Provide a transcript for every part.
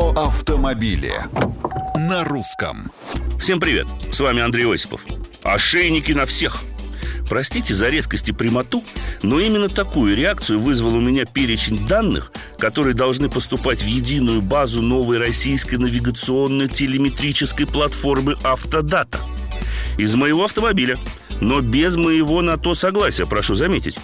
Про автомобили на русском. Всем привет, с вами Андрей Осипов. Ошейники на всех. Простите за резкость и прямоту, но именно такую реакцию вызвал у меня перечень данных, которые должны поступать в единую базу новой российской навигационной телеметрической платформы «Автодата». Из моего автомобиля, но без моего на то согласия, прошу заметить.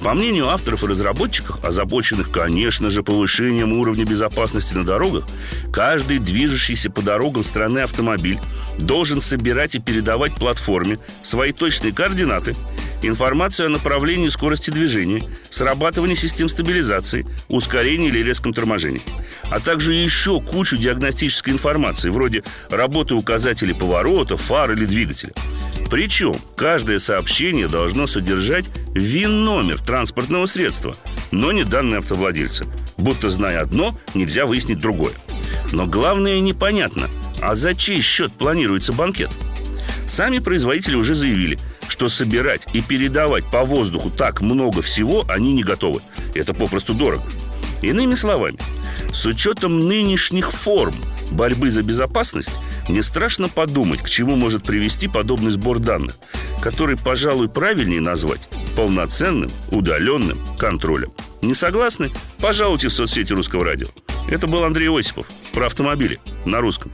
По мнению авторов и разработчиков, озабоченных, конечно же, повышением уровня безопасности на дорогах, каждый движущийся по дорогам страны автомобиль должен собирать и передавать платформе свои точные координаты, информацию о направлении скорости движения, срабатывании систем стабилизации, ускорении или резком торможении, а также еще кучу диагностической информации, вроде работы указателей поворота, фар или двигателя – причем каждое сообщение должно содержать ВИН-номер транспортного средства, но не данные автовладельца. Будто зная одно, нельзя выяснить другое. Но главное непонятно, а за чей счет планируется банкет? Сами производители уже заявили, что собирать и передавать по воздуху так много всего они не готовы. Это попросту дорого. Иными словами, с учетом нынешних форм борьбы за безопасность, мне страшно подумать, к чему может привести подобный сбор данных, который, пожалуй, правильнее назвать полноценным удаленным контролем. Не согласны? Пожалуйте в соцсети Русского радио. Это был Андрей Осипов про автомобили на русском.